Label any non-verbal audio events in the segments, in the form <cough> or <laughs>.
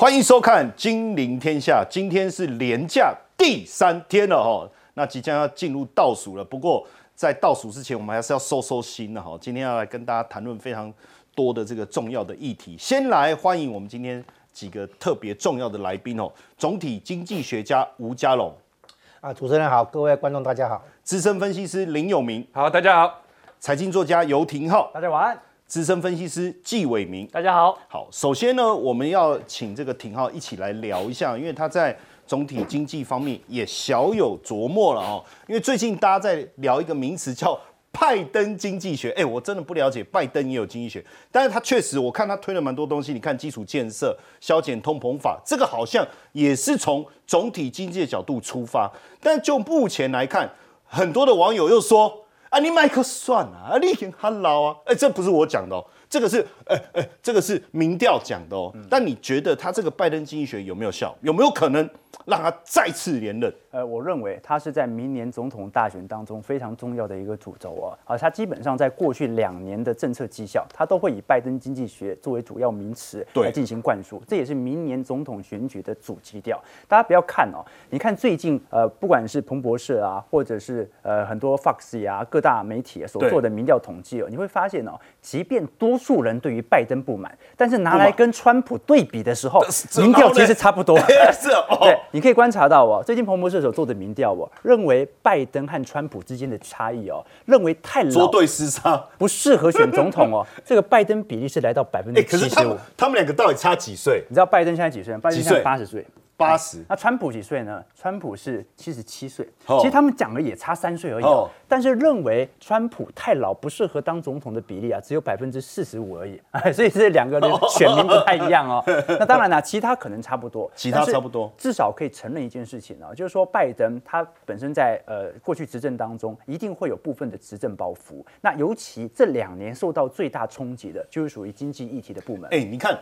欢迎收看《金陵天下》，今天是连假第三天了哈，那即将要进入倒数了。不过在倒数之前，我们还是要收收心的哈。今天要来跟大家谈论非常多的这个重要的议题。先来欢迎我们今天几个特别重要的来宾哦，总体经济学家吴家龙啊，主持人好，各位观众大家好，资深分析师林有明，好，大家好，财经作家游廷浩，大家晚安。资深分析师纪伟明，大家好。好，首先呢，我们要请这个廷浩一起来聊一下，因为他在总体经济方面也小有琢磨了哦。因为最近大家在聊一个名词叫拜登经济学，哎，我真的不了解拜登也有经济学，但是他确实我看他推了蛮多东西。你看基础建设、削减通膨法，这个好像也是从总体经济的角度出发。但就目前来看，很多的网友又说。啊，你买可算啊，啊，你很很老啊，哎，这不是我讲的哦，这个是，哎哎，这个是民调讲的哦。但你觉得他这个拜登经济学有没有效？有没有可能让他再次连任？呃，我认为他是在明年总统大选当中非常重要的一个主轴哦。啊，他基本上在过去两年的政策绩效，他都会以拜登经济学作为主要名词来进行灌输，这也是明年总统选举的主基调。大家不要看哦，你看最近呃，不管是彭博社啊，或者是呃很多 Fox 啊各大媒体所做的民调统计哦，你会发现哦，即便多数人对于拜登不满，但是拿来跟川普对比的时候，民调其实差不多。<laughs> 是哦，对，你可以观察到哦，最近彭博社。所做的民调，哦认为拜登和川普之间的差异哦，认为太老，捉对厮杀，不适合选总统哦。<laughs> 这个拜登比例是来到百分之七十五。他们两个到底差几岁？你知道拜登现在几岁？拜登现在八十岁。八十，那川普几岁呢？川普是七十七岁，其实他们讲的也差三岁而已。但是认为川普太老不适合当总统的比例啊，只有百分之四十五而已。<laughs> 所以这两个人选民不太一样哦。那当然了，其他可能差不多，其他差不多，至少可以承认一件事情啊，就是说拜登他本身在呃过去执政当中一定会有部分的执政包袱。那尤其这两年受到最大冲击的就是属于经济议题的部门。哎，你看。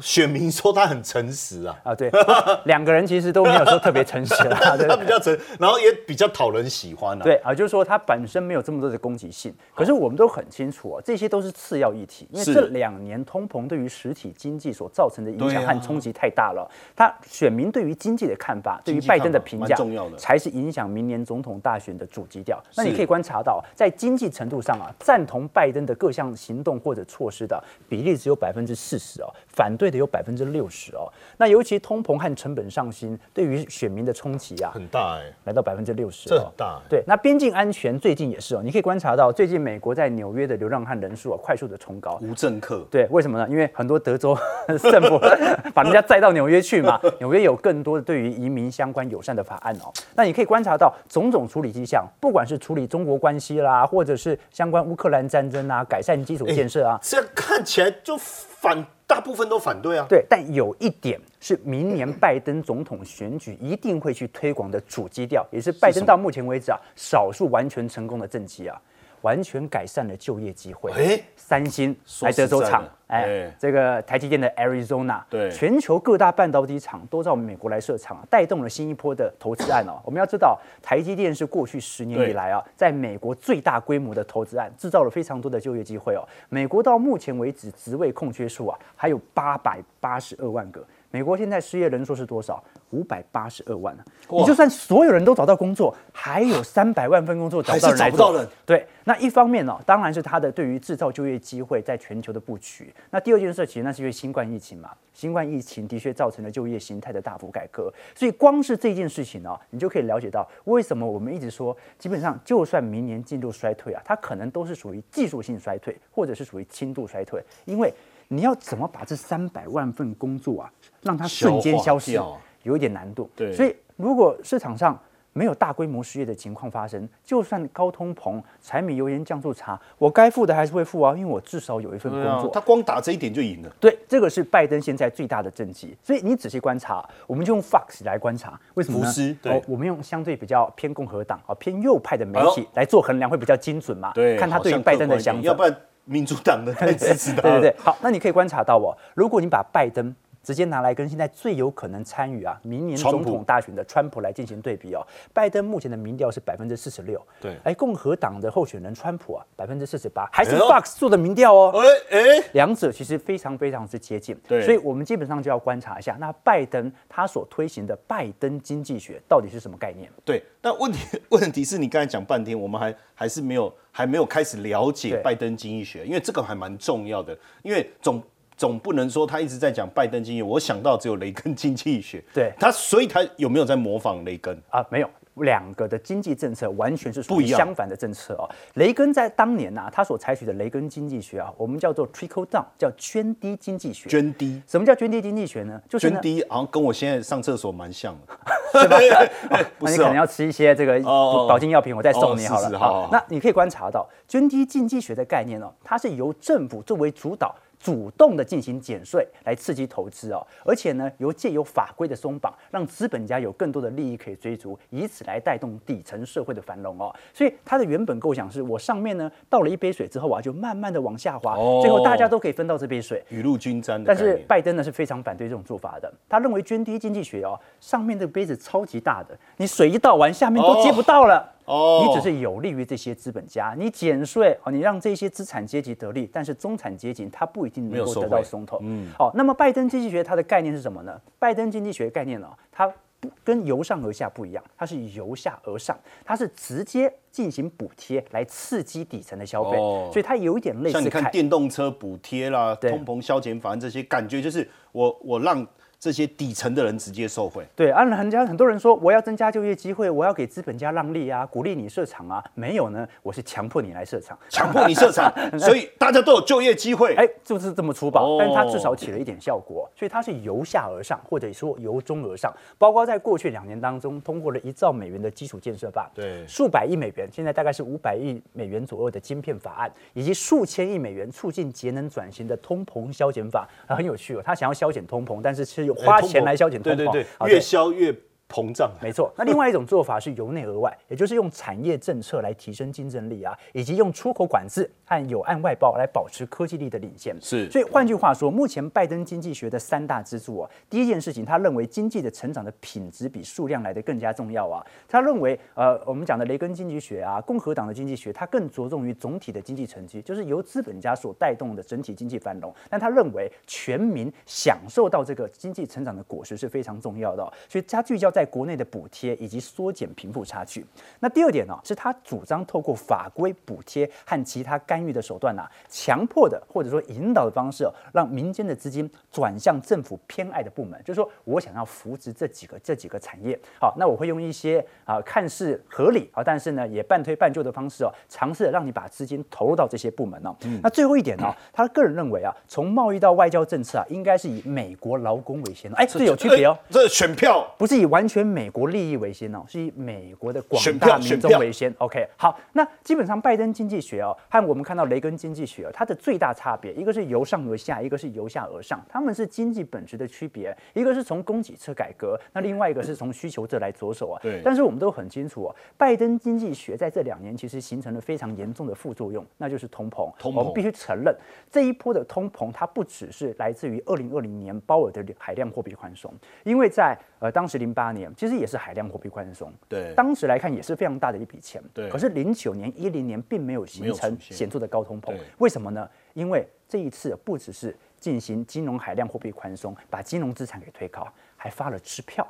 选民说他很诚实啊啊对，<laughs> 两个人其实都没有说特别诚实啊，<laughs> 他比较诚，然后也比较讨人喜欢啊。对啊，就是说他本身没有这么多的攻击性。可是我们都很清楚啊，这些都是次要议题，因为这两年通膨对于实体经济所造成的影响和冲击太大了。他选民对于经济的看法，对于拜登的评价，重要的才是影响明年总统大选的主基调。那你可以观察到，在经济程度上啊，赞同拜登的各项行动或者措施的比例只有百分之四十哦，反对的有百分之六。十哦，那尤其通膨和成本上新，对于选民的冲击啊，很大哎，来到百分之六十，这很大。对，那边境安全最近也是哦，你可以观察到，最近美国在纽约的流浪汉人数啊，快速的冲高。无政客，对，为什么呢？因为很多德州 <laughs> 政府 <laughs> 把人家载到纽约去嘛，<laughs> 纽约有更多的对于移民相关友善的法案哦。那你可以观察到种种处理迹象，不管是处理中国关系啦，或者是相关乌克兰战争啊，改善基础建设啊，这看起来就反。大部分都反对啊，对，但有一点是明年拜登总统选举一定会去推广的主基调，也是拜登到目前为止啊少数完全成功的政绩啊。完全改善了就业机会。哎，三星来德州厂，哎，这个台积电的 Arizona，对，全球各大半导体厂都在我们美国来设厂，带动了新一波的投资案哦。我们要知道，台积电是过去十年以来啊，在美国最大规模的投资案，制造了非常多的就业机会哦。美国到目前为止职位空缺数啊，还有八百八十二万个。美国现在失业人数是多少？五百八十二万你就算所有人都找到工作，还有三百万份工作找不到人。找不到人。对，那一方面呢，当然是他的对于制造就业机会在全球的布局。那第二件事，其实那是因为新冠疫情嘛。新冠疫情的确造成了就业形态的大幅改革。所以光是这件事情呢，你就可以了解到为什么我们一直说，基本上就算明年进入衰退啊，它可能都是属于技术性衰退，或者是属于轻度衰退，因为。你要怎么把这三百万份工作啊，让它瞬间消失，有一点难度。对，所以如果市场上没有大规模失业的情况发生，就算高通膨、柴米油盐酱醋茶，我该付的还是会付啊，因为我至少有一份工作。他光打这一点就赢了。对，这个是拜登现在最大的政绩。所以你仔细观察，我们就用 Fox 来观察，为什么呢？对，我们用相对比较偏共和党啊、偏右派的媒体来做衡量，会比较精准嘛？对，看他对于拜登的想法。要不然。民主党的支持他。对对对，好，那你可以观察到哦，如果你把拜登直接拿来跟现在最有可能参与啊明年总统大选的川普来进行对比哦。拜登目前的民调是百分之四十六，对，哎，共和党的候选人川普啊百分之四十八，还是 Fox 做的民调哦，哎哎，两者其实非常非常之接近，对，所以我们基本上就要观察一下，那拜登他所推行的拜登经济学到底是什么概念？对，但问题 <laughs> 问题是你刚才讲半天，我们还还是没有还没有开始了解拜登经济学，因为这个还蛮重要的，因为总。总不能说他一直在讲拜登经济，我想到只有雷根经济学。<laughs> 对他，所以他有没有在模仿雷根啊？没有，两个的经济政策完全是不一样、相反的政策哦。雷根在当年呐，他所采取的雷根经济学啊，我们叫做 trickle down，叫涓滴经济学。涓滴？什么叫涓滴经济学呢？就是涓滴，好像跟我现在上厕所蛮像的，<laughs> 是吧？<laughs> 那你可能要吃一些这个保健药品，我再送你好了。好，那你可以观察到涓滴经济学的概念哦，它是由政府作为主导。主动的进行减税来刺激投资哦，而且呢，由借由法规的松绑，让资本家有更多的利益可以追逐，以此来带动底层社会的繁荣哦。所以它的原本构想是我上面呢倒了一杯水之后啊，就慢慢的往下滑，最后大家都可以分到这杯水，雨露均沾。但是拜登呢是非常反对这种做法的，他认为涓滴经济学哦，上面这个杯子超级大的，你水一倒完，下面都接不到了。哦，你只是有利于这些资本家，你减税哦，你让这些资产阶级得利，但是中产阶级他不一定能够得到松头。嗯，好，那么拜登经济学它的概念是什么呢？拜登经济学概念呢，它不跟由上而下不一样，它是由下而上，它是直接进行补贴来刺激底层的消费，所以它有一点类似像你看电动车补贴啦、通膨消减法案这些，感觉就是我我让。这些底层的人直接受贿。对，按人家很多人说，我要增加就业机会，我要给资本家让利啊，鼓励你设厂啊。没有呢，我是强迫你来设厂，强迫你设厂，<laughs> 所以大家都有就业机会。哎，就是这么粗暴，但是它至少起了一点效果。所以它是由下而上，或者说由中而上。包括在过去两年当中，通过了一兆美元的基础建设法，对，数百亿美元，现在大概是五百亿美元左右的晶片法案，以及数千亿美元促进节能转型的通膨消减法，啊，很有趣哦。他想要消减通膨，但是是。花钱来消减通膨，越消越。膨胀，没错。那另外一种做法是由内而外，也就是用产业政策来提升竞争力啊，以及用出口管制和有岸外包来保持科技力的领先。是。所以换句话说，目前拜登经济学的三大支柱啊，第一件事情，他认为经济的成长的品质比数量来的更加重要啊。他认为，呃，我们讲的雷根经济学啊，共和党的经济学，它更着重于总体的经济成绩，就是由资本家所带动的整体经济繁荣。但他认为，全民享受到这个经济成长的果实是非常重要的，所以他聚焦在。在国内的补贴以及缩减贫富差距。那第二点呢，是他主张透过法规补贴和其他干预的手段呢，强迫的或者说引导的方式，让民间的资金转向政府偏爱的部门。就是说我想要扶植这几个这几个产业，好，那我会用一些啊看似合理啊，但是呢也半推半就的方式哦，尝试让你把资金投入到这些部门呢。那最后一点呢，他个人认为啊，从贸易到外交政策啊，应该是以美国劳工为先。哎，这有区别哦，这选票不是以完。全美国利益为先哦，是以美国的广大民众为先。OK，好，那基本上拜登经济学哦，和我们看到雷根经济学哦，它的最大差别，一个是由上而下，一个是由下而上，他们是经济本质的区别。一个是从供给侧改革，那另外一个是从需求侧来着手啊。对。但是我们都很清楚哦，拜登经济学在这两年其实形成了非常严重的副作用，那就是通膨。通膨。我们必须承认，这一波的通膨它不只是来自于二零二零年鲍尔的海量货币宽松，因为在呃当时零八年其实也是海量。货币宽松，对，当时来看也是非常大的一笔钱，对。可是零九年、一零年并没有形成显著的高通膨，为什么呢？因为这一次不只是进行金融海量货币宽松，把金融资产给推高，还发了支票。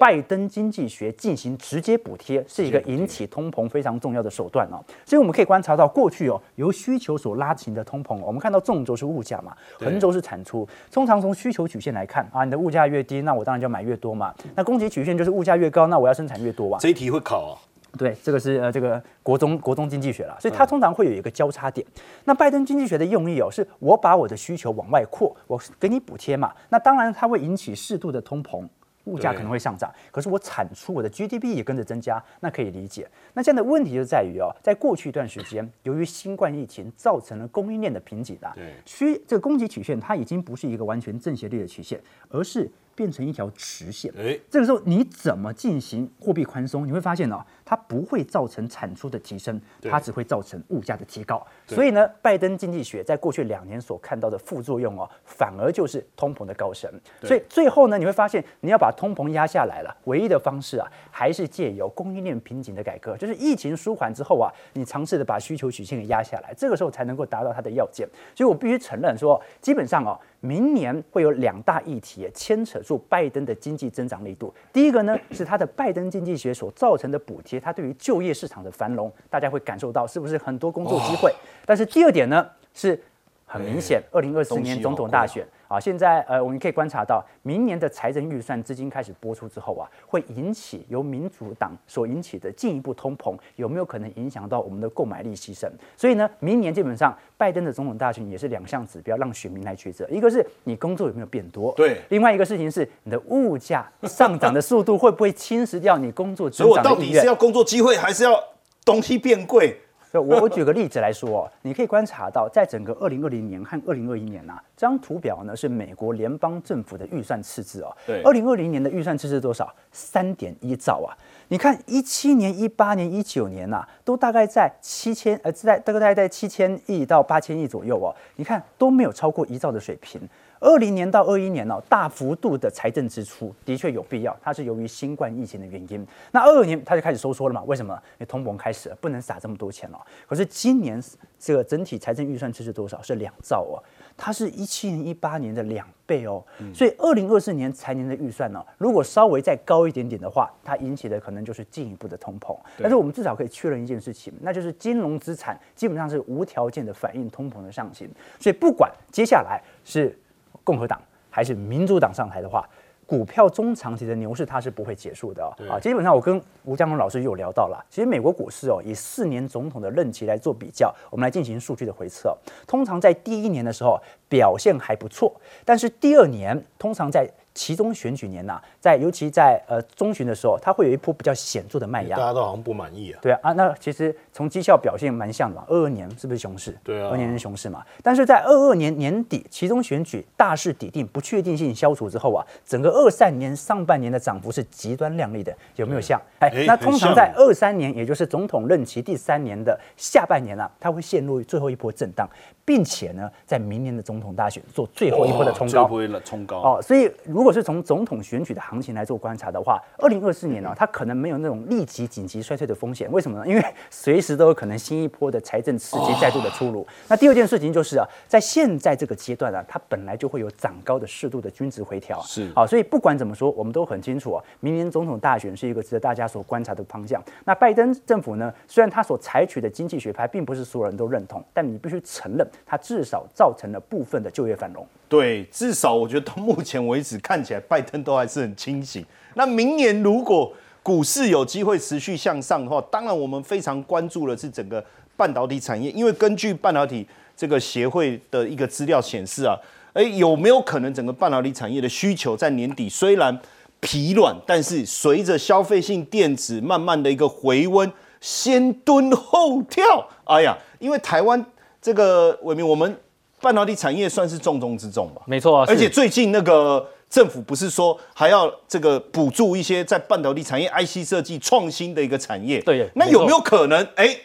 拜登经济学进行直接补贴，是一个引起通膨非常重要的手段哦。所以我们可以观察到，过去哦由需求所拉起的通膨，我们看到纵轴是物价嘛，横轴是产出。通常从需求曲线来看啊，你的物价越低，那我当然就买越多嘛。那供给曲线就是物价越高，那我要生产越多啊。这一题会考啊？对，这个是呃这个国中国中经济学了，所以它通常会有一个交叉点。那拜登经济学的用意哦，是我把我的需求往外扩，我给你补贴嘛。那当然它会引起适度的通膨。物价可能会上涨，可是我产出我的 GDP 也跟着增加，那可以理解。那这样的问题就在于哦，在过去一段时间，由于新冠疫情造成了供应链的瓶颈啊，需这个供给曲线它已经不是一个完全正斜率的曲线，而是变成一条直线。哎，这个时候你怎么进行货币宽松？你会发现哦，它不会造成产出的提升，它只会造成物价的提高。所以呢，拜登经济学在过去两年所看到的副作用哦，反而就是通膨的高升。所以最后呢，你会发现你要把通膨压下来了，唯一的方式啊，还是借由供应链瓶颈的改革，就是疫情舒缓之后啊，你尝试的把需求曲线给压下来，这个时候才能够达到它的要件。所以我必须承认说，基本上哦。明年会有两大议题牵扯住拜登的经济增长力度。第一个呢，是他的拜登经济学所造成的补贴，他对于就业市场的繁荣，大家会感受到是不是很多工作机会？但是第二点呢，是很明显，二零二四年总统大选。啊，现在呃，我们可以观察到，明年的财政预算资金开始播出之后啊，会引起由民主党所引起的进一步通膨，有没有可能影响到我们的购买力牺牲？所以呢，明年基本上拜登的总统大选也是两项指标让选民来抉择，一个是你工作有没有变多，对；另外一个事情是你的物价上涨的速度会不会侵蚀掉你工作增长的意愿？所以我到底是要工作机会，还是要东西变贵？我我举个例子来说，你可以观察到，在整个二零二零年和二零二一年呐，这张图表呢是美国联邦政府的预算赤字哦。对。二零二零年的预算赤字多少？三点一兆啊！你看一七年、一八年、一九年呐，都大概在七千呃，在大概在七千亿到八千亿左右哦。你看都没有超过一兆的水平。二零年到二一年哦，大幅度的财政支出的确有必要，它是由于新冠疫情的原因。那二二年它就开始收缩了嘛？为什么？因为通膨开始了，不能撒这么多钱了。可是今年这个整体财政预算支出多少？是两兆哦，它是一七年、一八年的两倍哦。所以二零二四年财年的预算呢，如果稍微再高一点点的话，它引起的可能就是进一步的通膨。但是我们至少可以确认一件事情，那就是金融资产基本上是无条件的反映通膨的上行。所以不管接下来是共和党还是民主党上台的话，股票中长期的牛市它是不会结束的啊！基本上我跟吴江龙老师有聊到了，其实美国股市哦，以四年总统的任期来做比较，我们来进行数据的回测。通常在第一年的时候表现还不错，但是第二年通常在其中选举年呐，在尤其在呃中旬的时候，它会有一波比较显著的卖压，大家都好像不满意啊。对啊，那其实从绩效表现蛮像的嘛。二二年是不是熊市？对啊，二年是熊市嘛。但是在二二年年底，其中选举大势底定，不确定性消除之后啊，整个二三年上半年的涨幅是极端亮丽的，有没有像？哎，那通常在二三年，也就是总统任期第三年的下半年啊，它会陷入最后一波震荡，并且呢，在明年的总统大选做最后一波的冲高，最后冲高哦。所以如如果是从总统选举的行情来做观察的话，二零二四年呢，它可能没有那种立即紧急衰退的风险。为什么呢？因为随时都有可能新一波的财政刺激再度的出炉。那第二件事情就是啊，在现在这个阶段啊，它本来就会有涨高的适度的均值回调。是好，所以不管怎么说，我们都很清楚啊，明年总统大选是一个值得大家所观察的方向。那拜登政府呢，虽然他所采取的经济学派并不是所有人都认同，但你必须承认，它至少造成了部分的就业繁荣。对，至少我觉得到目前为止看起来拜登都还是很清醒。那明年如果股市有机会持续向上的话，当然我们非常关注的是整个半导体产业，因为根据半导体这个协会的一个资料显示啊，哎，有没有可能整个半导体产业的需求在年底虽然疲软，但是随着消费性电子慢慢的一个回温，先蹲后跳。哎呀，因为台湾这个伟明我们。半导体产业算是重中之重吧，没错，而且最近那个政府不是说还要这个补助一些在半导体产业 IC 设计创新的一个产业，对，那有没有可能？哎。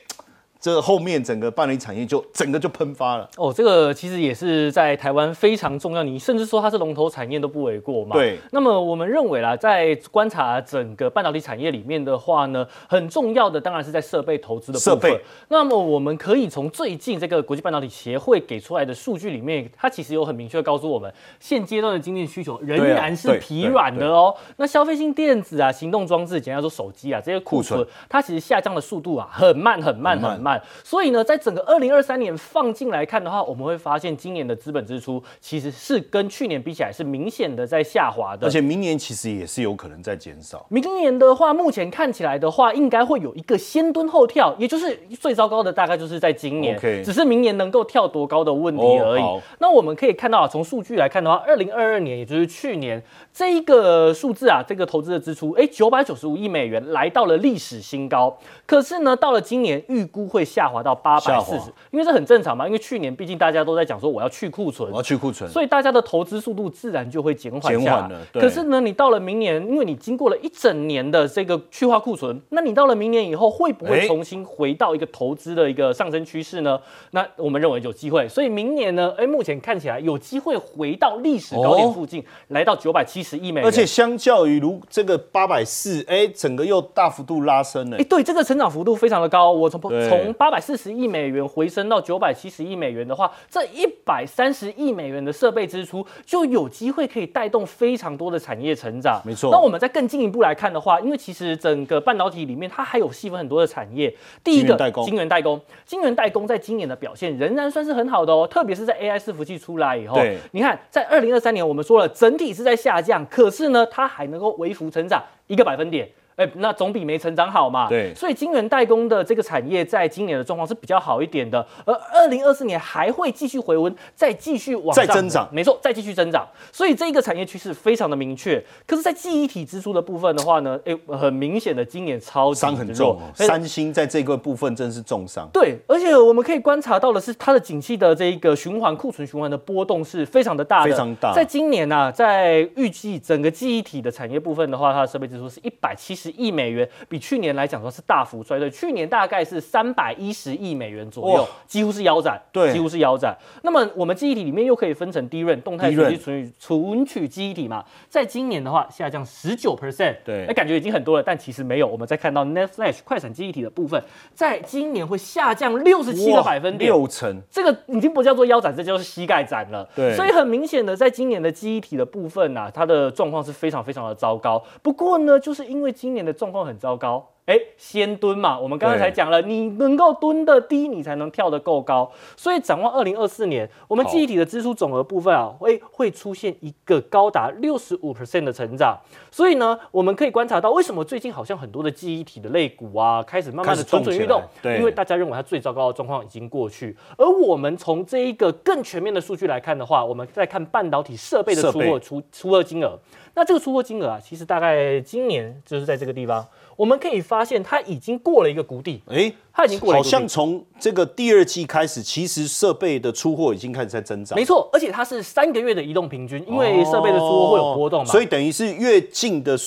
这后面整个半导体产业就整个就喷发了哦，这个其实也是在台湾非常重要，你甚至说它是龙头产业都不为过嘛。对。那么我们认为啦，在观察整个半导体产业里面的话呢，很重要的当然是在设备投资的部分。那么我们可以从最近这个国际半导体协会给出来的数据里面，它其实有很明确告诉我们，现阶段的经济需求仍然是疲软的哦。那消费性电子啊、行动装置，简单说手机啊这些库存，它其实下降的速度啊很慢很慢很慢。所以呢，在整个二零二三年放进来看的话，我们会发现今年的资本支出其实是跟去年比起来是明显的在下滑的，而且明年其实也是有可能在减少。明年的话，目前看起来的话，应该会有一个先蹲后跳，也就是最糟糕的大概就是在今年，只是明年能够跳多高的问题而已。那我们可以看到啊，从数据来看的话，二零二二年也就是去年这一个数字啊，这个投资的支出，哎，九百九十五亿美元来到了历史新高。可是呢，到了今年预估会。下滑到八百四十，因为这很正常嘛，因为去年毕竟大家都在讲说我要去库存，我要去库存，所以大家的投资速度自然就会减缓下来。可是呢，你到了明年，因为你经过了一整年的这个去化库存，那你到了明年以后会不会重新回到一个投资的一个上升趋势呢？那我们认为有机会，所以明年呢，哎，目前看起来有机会回到历史高点附近，来到九百七十亿美元，而且相较于如这个八百四，哎，整个又大幅度拉升了。哎，对，这个成长幅度非常的高。我从从八百四十亿美元回升到九百七十亿美元的话，这一百三十亿美元的设备支出就有机会可以带动非常多的产业成长。没错。那我们再更进一步来看的话，因为其实整个半导体里面它还有细分很多的产业。第一个，晶圆代工。晶圆代工在今年的表现仍然算是很好的哦，特别是在 AI 伺服器出来以后。对。你看，在二零二三年我们说了整体是在下降，可是呢，它还能够微幅成长一个百分点。哎，那总比没成长好嘛。对，所以晶圆代工的这个产业在今年的状况是比较好一点的，而二零二四年还会继续回温，再继续往再增长。没错，再继续增长。所以这一个产业趋势非常的明确。可是，在记忆体支出的部分的话呢，哎，很明显的今年超伤很重。三星在这个部分真是重伤。对，而且我们可以观察到的是，它的景气的这一个循环库存循环的波动是非常的大的，非常大。在今年呢，在预计整个记忆体的产业部分的话，它的设备支出是一百七十亿美元。比去年来讲说是大幅衰退，去年大概是三百一十亿美元左右，几乎是腰斩，对，几乎是腰斩。那么我们记忆体里面又可以分成低润动态存取存取记忆体嘛，在今年的话下降十九 percent，对，那，感觉已经很多了，但其实没有。我们再看到 Net Flash 快闪记忆体的部分，在今年会下降六十七个百分点，六成，这个已经不叫做腰斩，这就是膝盖斩了。对，所以很明显的，在今年的记忆体的部分呐，它的状况是非常非常的糟糕。不过呢，就是因为今年年的状况很糟糕。哎，先蹲嘛，我们刚刚才讲了，你能够蹲得低，你才能跳得够高。所以展望二零二四年，我们记忆体的支出总额部分啊，会会出现一个高达六十五 percent 的成长。所以呢，我们可以观察到，为什么最近好像很多的记忆体的肋骨啊，开始慢慢的蠢蠢欲动？对，因为大家认为它最糟糕的状况已经过去。而我们从这一个更全面的数据来看的话，我们再看半导体设备的出货出出货金额。那这个出货金额啊，其实大概今年就是在这个地方。我们可以发现，它已经过了一个谷底。哎，它已经过了。好像从这个第二季开始，其实设备的出货已经开始在增长。没错，而且它是三个月的移动平均，因为设备的出货会有波动嘛。所以等于是越近的。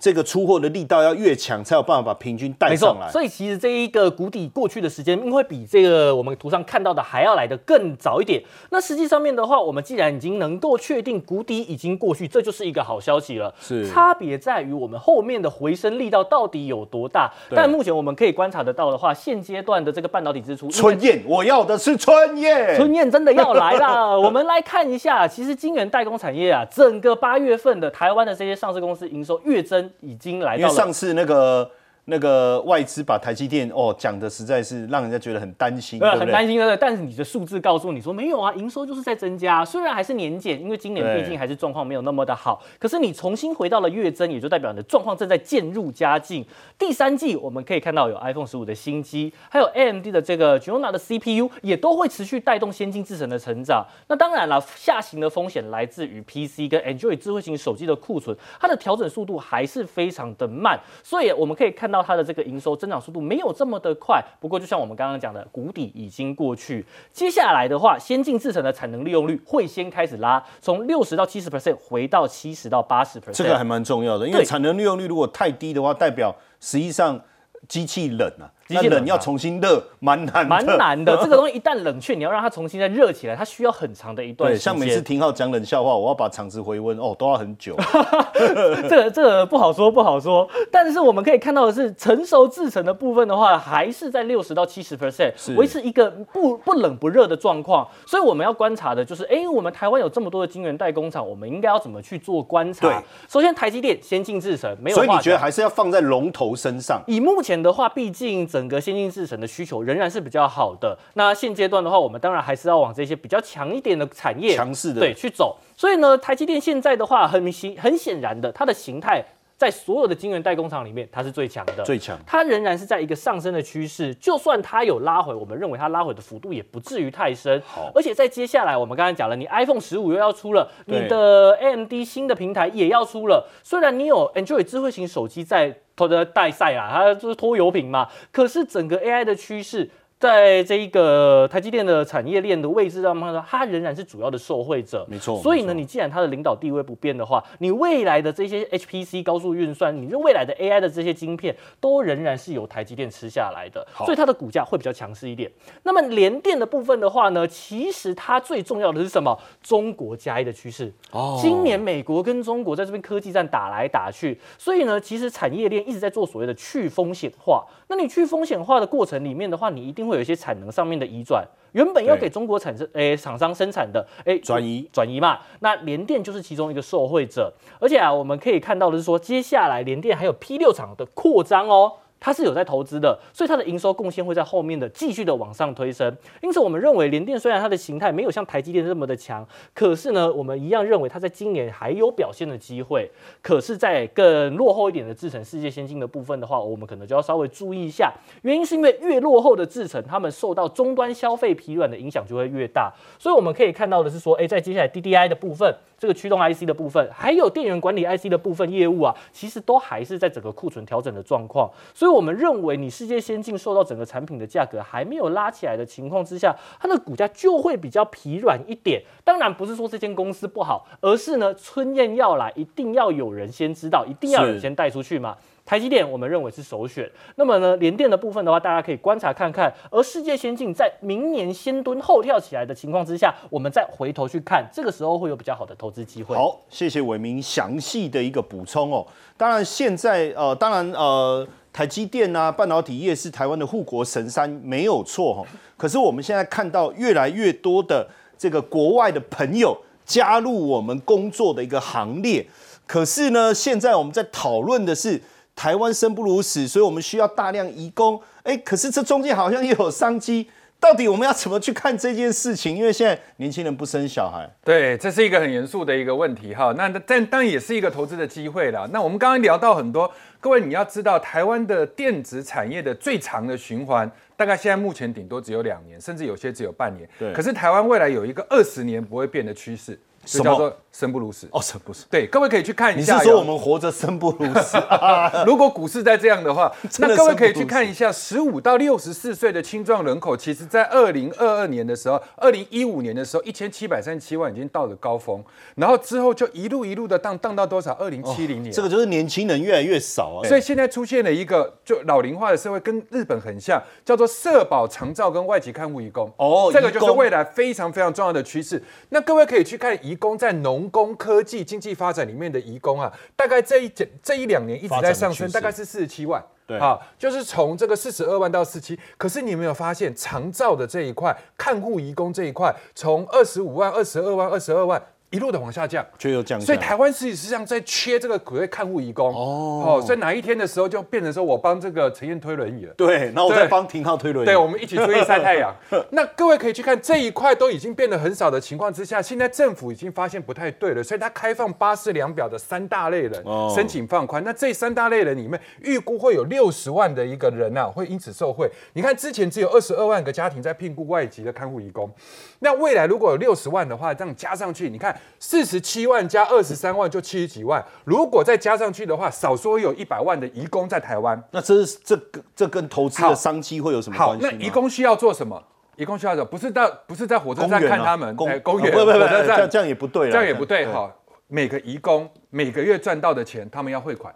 这个出货的力道要越强，才有办法把平均带上来。所以其实这一个谷底过去的时间，因为比这个我们图上看到的还要来的更早一点。那实际上面的话，我们既然已经能够确定谷底已经过去，这就是一个好消息了。是差别在于我们后面的回升力道到底有多大。但目前我们可以观察得到的话，现阶段的这个半导体支出，春燕，我要的是春燕，春燕真的要来了。<laughs> 我们来看一下，其实晶圆代工产业啊，整个八月份的台湾的这些上市公司营收月增已经来到。上次那个。那个外资把台积电哦讲的实在是让人家觉得很担心，对，很担心的。但是你的数字告诉你说没有啊，营收就是在增加，虽然还是年减，因为今年毕竟还是状况没有那么的好。可是你重新回到了月增，也就代表你的状况正在渐入佳境。第三季我们可以看到有 iPhone 十五的新机，还有 AMD 的这个 j o n a 的 CPU 也都会持续带动先进制程的成长。那当然了，下行的风险来自于 PC 跟 Android 智慧型手机的库存，它的调整速度还是非常的慢。所以我们可以看到它的这个营收增长速度没有这么的快，不过就像我们刚刚讲的，谷底已经过去。接下来的话，先进制程的产能利用率会先开始拉，从六十到七十 percent 回到七十到八十 percent。这个还蛮重要的，因为产能利用率如果太低的话，代表实际上机器冷啊。机器冷要重新热，蛮难，蛮难的。<laughs> 这个东西一旦冷却，你要让它重新再热起来，它需要很长的一段时间。像每次廷浩讲冷笑话，我要把场子回温，哦，都要很久。<laughs> 这个这个不好说，不好说。但是我们可以看到的是，成熟制成的部分的话，还是在六十到七十 percent，维持一个不不冷不热的状况。所以我们要观察的就是，哎，我们台湾有这么多的晶圆代工厂，我们应该要怎么去做观察？对，首先台积电先进制成没有，所以你觉得还是要放在龙头身上？以目前的话，毕竟整个先进制程的需求仍然是比较好的。那现阶段的话，我们当然还是要往这些比较强一点的产业、强势的对去走。所以呢，台积电现在的话，很明显、很显然的，它的形态在所有的晶圆代工厂里面，它是最强的。最强，它仍然是在一个上升的趋势。就算它有拉回，我们认为它拉回的幅度也不至于太深。好，而且在接下来，我们刚才讲了，你 iPhone 十五又要出了，你的 AMD 新的平台也要出了。虽然你有 Android 智慧型手机在。拖着代赛啊，它就是拖油瓶嘛。可是整个 AI 的趋势在这一个台积电的产业链的位置上面呢，它仍然是主要的受惠者。没错。所以呢，你既然它的领导地位不变的话，你未来的这些 HPC 高速运算，你就未来的 AI 的这些晶片，都仍然是由台积电吃下来的。所以它的股价会比较强势一点。那么联电的部分的话呢，其实它最重要的是什么？中国加一的趋势。哦。今年美国跟中国在这边科技战打来打去，所以呢，其实产业链一直在做所谓的去风险化。那你去风险化的过程里面的话，你一定会有一些产能上面的移转，原本要给中国产生诶厂商生产的诶转移。转移嘛，那联电就是其中一个受惠者，而且啊，我们可以看到的是说，接下来联电还有 P 六厂的扩张哦。它是有在投资的，所以它的营收贡献会在后面的继续的往上推升。因此，我们认为联电虽然它的形态没有像台积电这么的强，可是呢，我们一样认为它在今年还有表现的机会。可是，在更落后一点的制程、世界先进的部分的话，我们可能就要稍微注意一下。原因是因为越落后的制程，他们受到终端消费疲软的影响就会越大。所以我们可以看到的是说，哎，在接下来 DDI 的部分。这个驱动 IC 的部分，还有电源管理 IC 的部分业务啊，其实都还是在整个库存调整的状况。所以，我们认为你世界先进受到整个产品的价格还没有拉起来的情况之下，它的股价就会比较疲软一点。当然，不是说这间公司不好，而是呢，春燕要来，一定要有人先知道，一定要有人先带出去嘛。台积电我们认为是首选，那么呢，联电的部分的话，大家可以观察看看。而世界先进在明年先蹲后跳起来的情况之下，我们再回头去看，这个时候会有比较好的投资机会。好，谢谢伟明详细的一个补充哦。当然，现在呃，当然呃，台积电啊，半导体业是台湾的护国神山，没有错哈。可是我们现在看到越来越多的这个国外的朋友加入我们工作的一个行列。可是呢，现在我们在讨论的是。台湾生不如死，所以我们需要大量移工。哎，可是这中间好像又有商机，到底我们要怎么去看这件事情？因为现在年轻人不生小孩，对，这是一个很严肃的一个问题哈。那但当然也是一个投资的机会啦。那我们刚刚聊到很多，各位你要知道，台湾的电子产业的最长的循环，大概现在目前顶多只有两年，甚至有些只有半年。对，可是台湾未来有一个二十年不会变的趋势。就叫做生不如死哦，生不如死。对，各位可以去看一下。你是说我们活着生不如死？<laughs> 如果股市再这样的话，<laughs> 那各位可以去看一下，十五到六十四岁的青壮人口，其实在二零二二年的时候，二零一五年的时候，一千七百三十七万已经到了高峰，然后之后就一路一路的荡荡到多少？二零七零年，这个就是年轻人越来越少啊。所以现在出现了一个就老龄化的社会，跟日本很像，叫做社保长照跟外籍看护移工。哦，这个就是未来非常非常重要的趋势。那各位可以去看移工在农工科技经济发展里面的移工啊，大概这一这这一两年一直在上升，大概是四十七万，对，啊，就是从这个四十二万到四七。可是你有没有发现，长照的这一块，看护移工这一块，从二十五万、二十二万、二十二万。一路的往下降，却又降，所以台湾实际上在缺这个所谓看护义工哦，所以哪一天的时候就变成说我帮这个陈燕推轮椅了，对，那我再帮廷浩推轮椅，对，我们一起出去晒太阳。<laughs> 那各位可以去看这一块都已经变得很少的情况之下，现在政府已经发现不太对了，所以他开放八四量表的三大类人申请放宽。那这三大类人里面，预估会有六十万的一个人呐，会因此受惠。你看之前只有二十二万个家庭在聘雇外籍的看护义工，那未来如果有六十万的话，这样加上去，你看。四十七万加二十三万就七十几万，如果再加上去的话，少说有一百万的移工在台湾。那这是这个这跟投资的商机会有什么关系？好，那移工需要做什么？移工需要做？不是到不是在火车站看他们，公公园不不不，这样这样也不对，这样也不对哈。每个移工每个月赚到的钱，他们要汇款，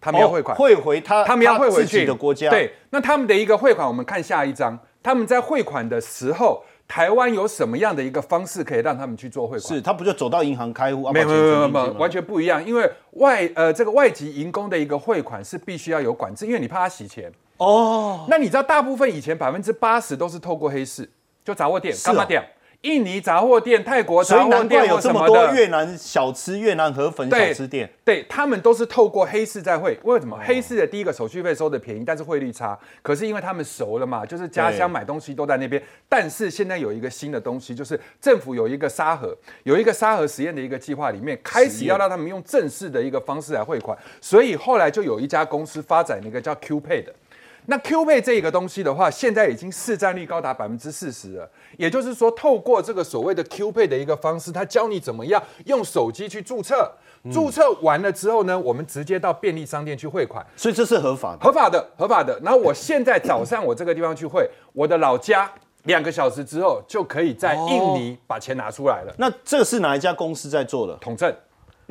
他们要汇款汇回他，他们要汇回去的国家。对，那他们的一个汇款，我们看下一章，他们在汇款的时候。台湾有什么样的一个方式可以让他们去做汇款？是他不就走到银行开户？没有没有没有，完全不一样。因为外呃这个外籍银工的一个汇款是必须要有管制，因为你怕他洗钱。哦，那你知道大部分以前百分之八十都是透过黑市，就杂货店干嘛店。印尼杂货店、泰国杂货店有这么多越南小吃、越南河粉小吃店，对他们都是透过黑市在汇。为什么黑市的第一个手续费收的便宜，但是汇率差？可是因为他们熟了嘛，就是家乡买东西都在那边。但是现在有一个新的东西，就是政府有一个沙盒，有一个沙盒实验的一个计划，里面开始要让他们用正式的一个方式来汇款。所以后来就有一家公司发展了一个叫 Q Pay 的。那 Q 配这个东西的话，现在已经市占率高达百分之四十了。也就是说，透过这个所谓的 Q 配的一个方式，他教你怎么样用手机去注册，注册完了之后呢，我们直接到便利商店去汇款。所以这是合法的，合法的，合法的。然后我现在早上我这个地方去汇，我的老家两个小时之后就可以在印尼把钱拿出来了。那这个是哪一家公司在做的？统正。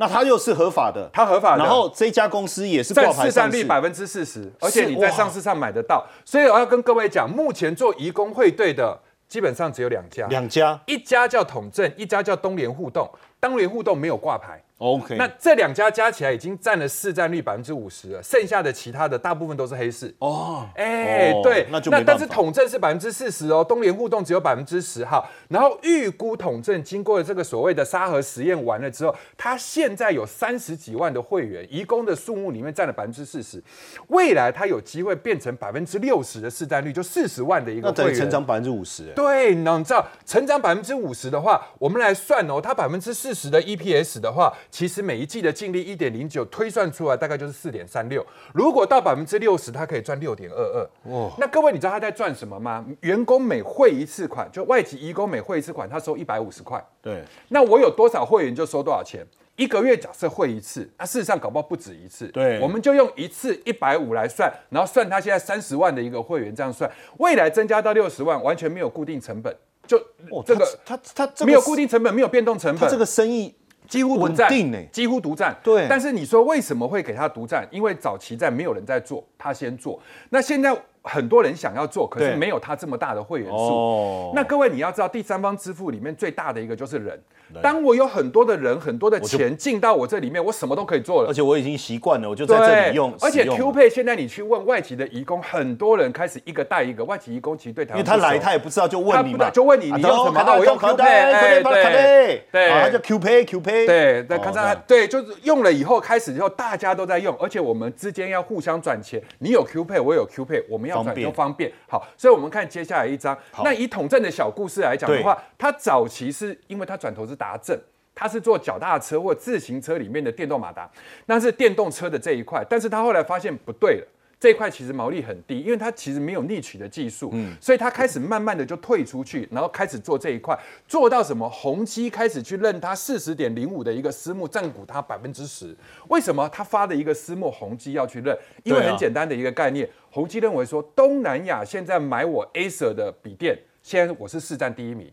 那它又是合法的，它合法的。然后这家公司也是挂牌市占率百分之四十，而且你在上市上买得到。所以我要跟各位讲，目前做移工汇兑的基本上只有两家，两家，一家叫统正，一家叫东联互动。东联互动没有挂牌。OK，那这两家加起来已经占了市占率百分之五十了，剩下的其他的大部分都是黑市。哦，哎，对，那就那但是统证是百分之四十哦，东联互动只有百分之十哈。然后预估统证经过了这个所谓的沙盒实验完了之后，它现在有三十几万的会员，移工的数目里面占了百分之四十，未来它有机会变成百分之六十的市占率，就四十万的一个会员，成长百分之五十。对，你知道成长百分之五十的话，我们来算哦，它百分之四十的 EPS 的话。其实每一季的净利一点零九推算出来大概就是四点三六，如果到百分之六十，它可以赚六点二二。哦！那各位你知道他在赚什么吗？员工每汇一次款，就外籍移工每汇一次款，他收一百五十块。对。那我有多少会员就收多少钱？一个月假设汇一次，那事实上搞不好不止一次。对。我们就用一次一百五来算，然后算他现在三十万的一个会员这样算，未来增加到六十万，完全没有固定成本，就这个他他没有固定成本，没有变动成本，这个生意。几乎独占，几乎独占。对，但是你说为什么会给他独占？因为早期在没有人在做，他先做。那现在。很多人想要做，可是没有他这么大的会员数。那各位你要知道，第三方支付里面最大的一个就是人。当我有很多的人、很多的钱进到我这里面，我什么都可以做了。而且我已经习惯了，我就在这里用。而且 Q Pay 现在你去问外籍的移工，很多人开始一个带一个外籍移工，其实对台湾，因为他来他也不知道，就问你嘛，就问你你用什么？我用 Q Pay，对对，他叫 Q Pay Q Pay，对，那看他对，就是用了以后开始以后大家都在用，而且我们之间要互相转钱，你有 Q Pay，我有 Q Pay，我们要转就方便。好，所以我们看接下来一张。那以统正的小故事来讲的话，他早期是因为他转投资达正，他是做脚踏车或自行车里面的电动马达，那是电动车的这一块，但是他后来发现不对了。这一块其实毛利很低，因为它其实没有逆取的技术，嗯，所以他开始慢慢的就退出去，然后开始做这一块，做到什么？宏基开始去认他四十点零五的一个私募占股，他百分之十。为什么他发的一个私募宏基要去认？因为很简单的一个概念，宏基认为说东南亚现在买我 Acer 的笔电，现在我是市占第一名。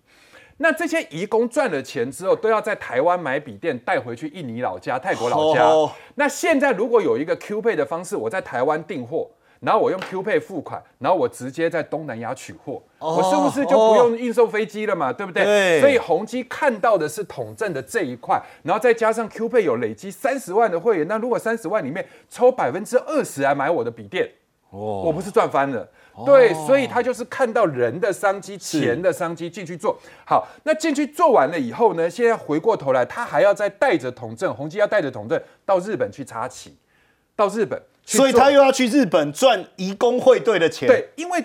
那这些移工赚了钱之后，都要在台湾买笔电带回去印尼老家、泰国老家。那现在如果有一个 Q Pay 的方式，我在台湾订货，然后我用 Q Pay 付款，然后我直接在东南亚取货，我是不是就不用运送飞机了嘛？对不对？所以宏基看到的是统正的这一块，然后再加上 Q Pay 有累积三十万的会员，那如果三十万里面抽百分之二十来买我的笔电，哦，我不是赚翻了？对，所以他就是看到人的商机、钱的商机进去做好。那进去做完了以后呢？现在回过头来，他还要再带着统正宏基要带着统正到日本去插旗，到日本，所以他又要去日本赚移工会队的钱。对，因为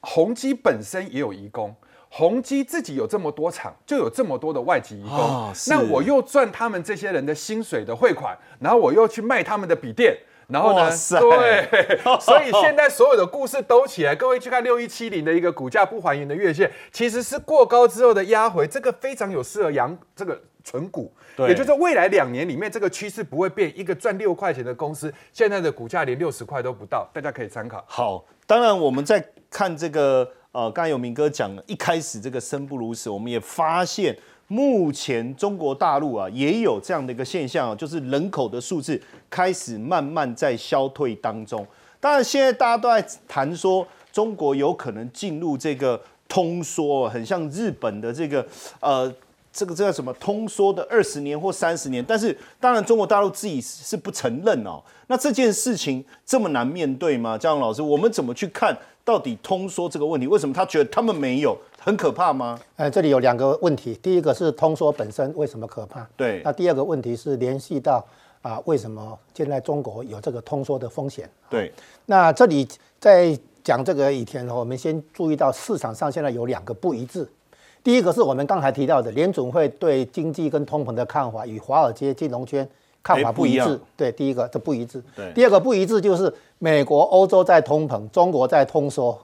宏基本身也有移工，宏基自己有这么多厂，就有这么多的外籍移工，那我又赚他们这些人的薪水的汇款，然后我又去卖他们的笔电。然后呢？对，<laughs> 所以现在所有的故事都起来，各位去看六一七零的一个股价不还原的月线，其实是过高之后的压回，这个非常有适合养这个纯股，也就是未来两年里面这个趋势不会变，一个赚六块钱的公司，现在的股价连六十块都不到，大家可以参考。好，当然我们在看这个，呃，刚才有明哥讲了，一开始这个生不如死，我们也发现。目前中国大陆啊也有这样的一个现象，就是人口的数字开始慢慢在消退当中。当然，现在大家都在谈说中国有可能进入这个通缩，很像日本的这个呃，这个这叫什么通缩的二十年或三十年。但是，当然中国大陆自己是不承认哦。那这件事情这么难面对吗？江老师，我们怎么去看到底通缩这个问题？为什么他觉得他们没有？很可怕吗？呃，这里有两个问题，第一个是通缩本身为什么可怕？对。那第二个问题是联系到啊，为什么现在中国有这个通缩的风险？对。那这里在讲这个以前，我们先注意到市场上现在有两个不一致。第一个是我们刚才提到的联准会对经济跟通膨的看法与华尔街金融圈看法不一致。对，第一个这不一致。对，第二个不一致就是美国、欧洲在通膨，中国在通缩。